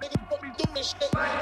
Big, but we doing shit.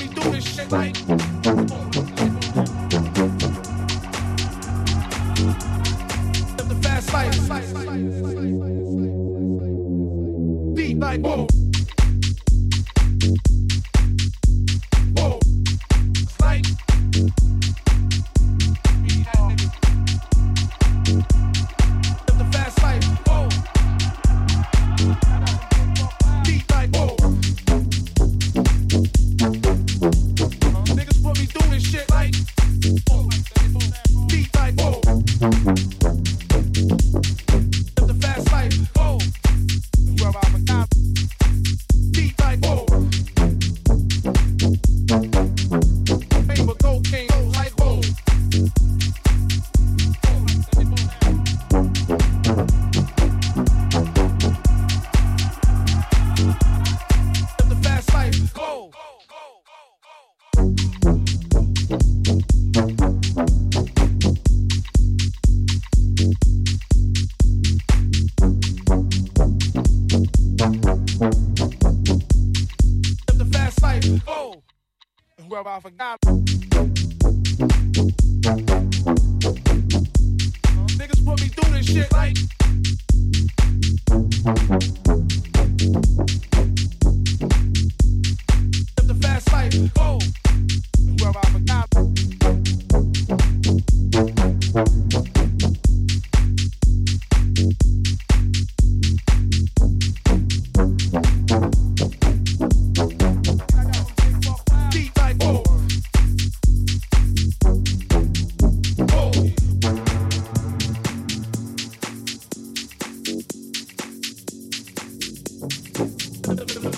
me through this shit like.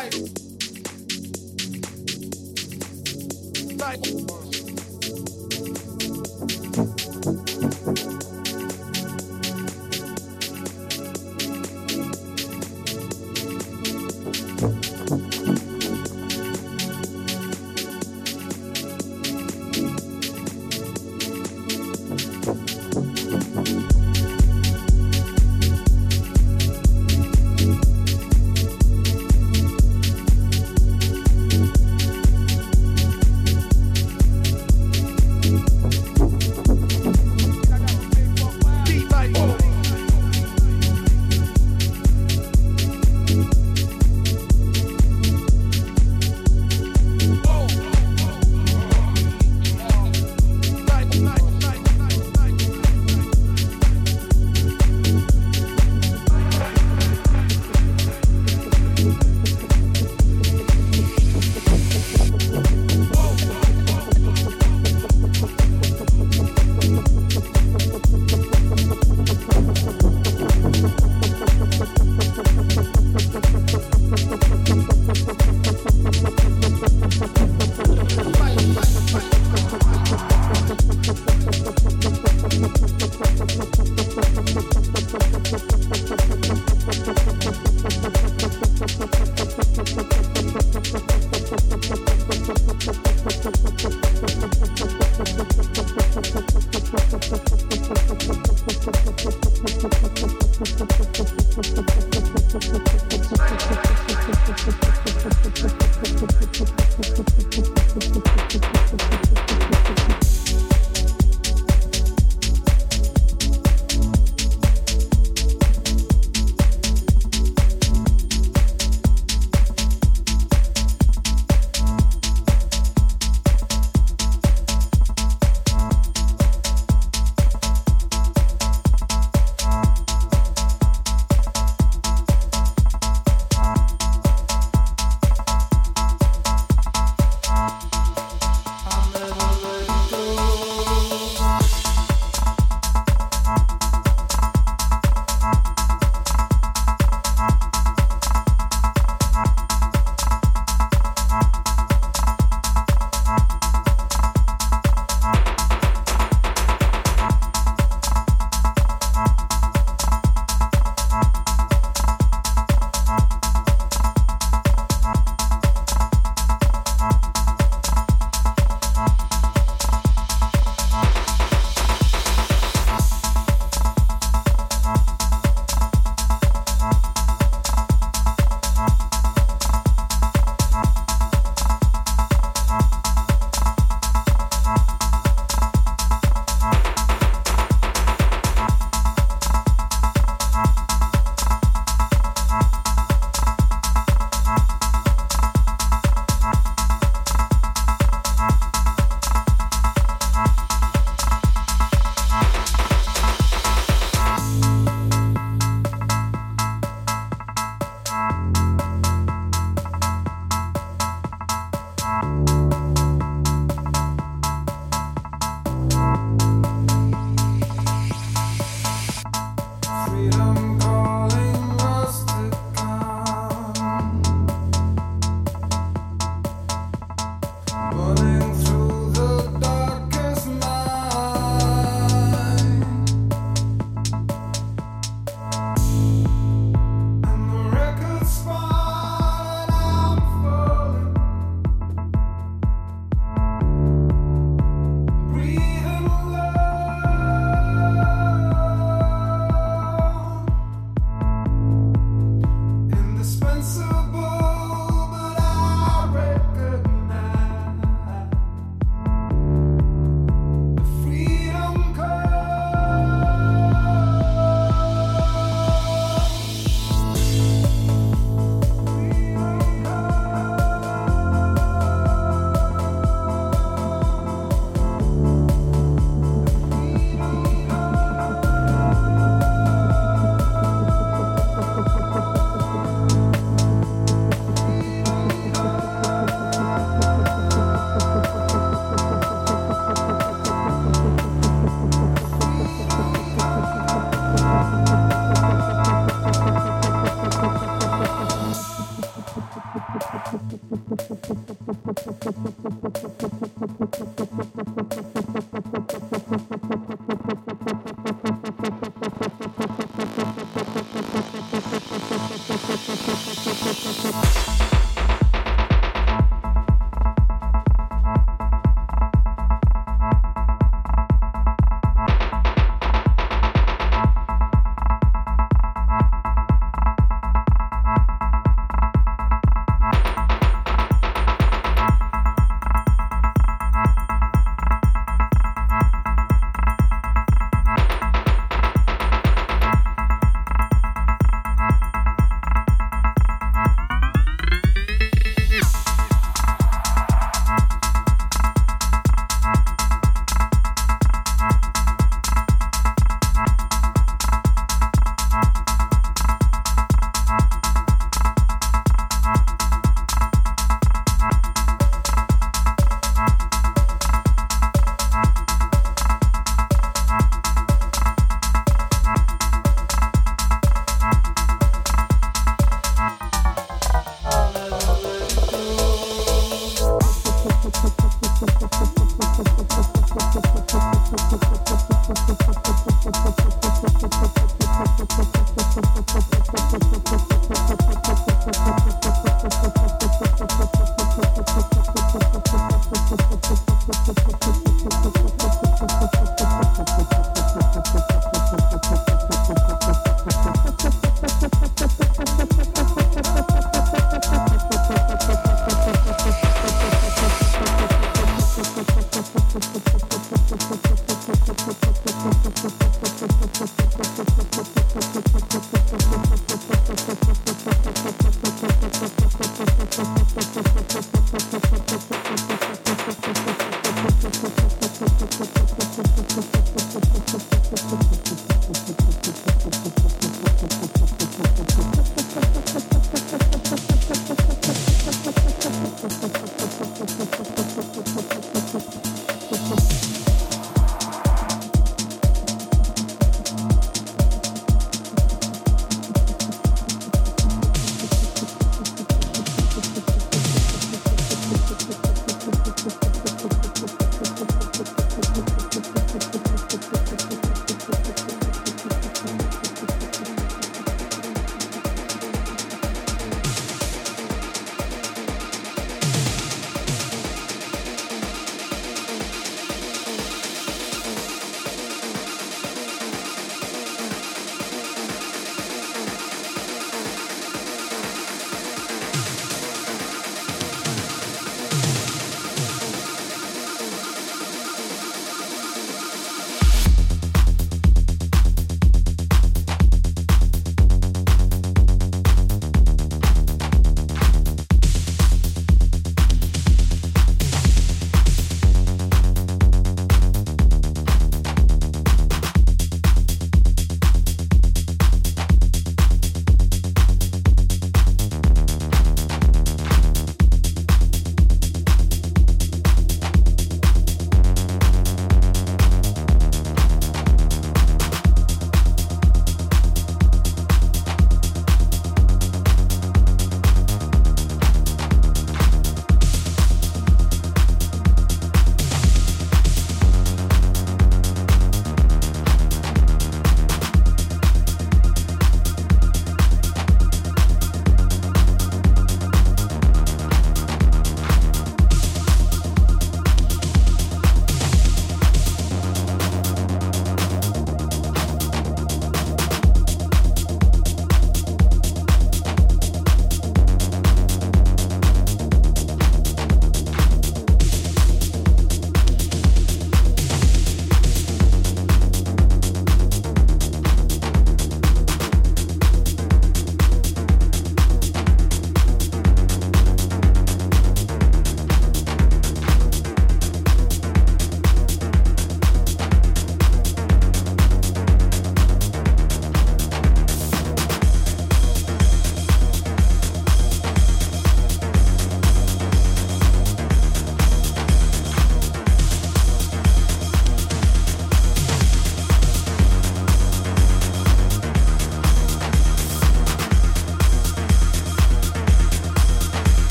Like, like,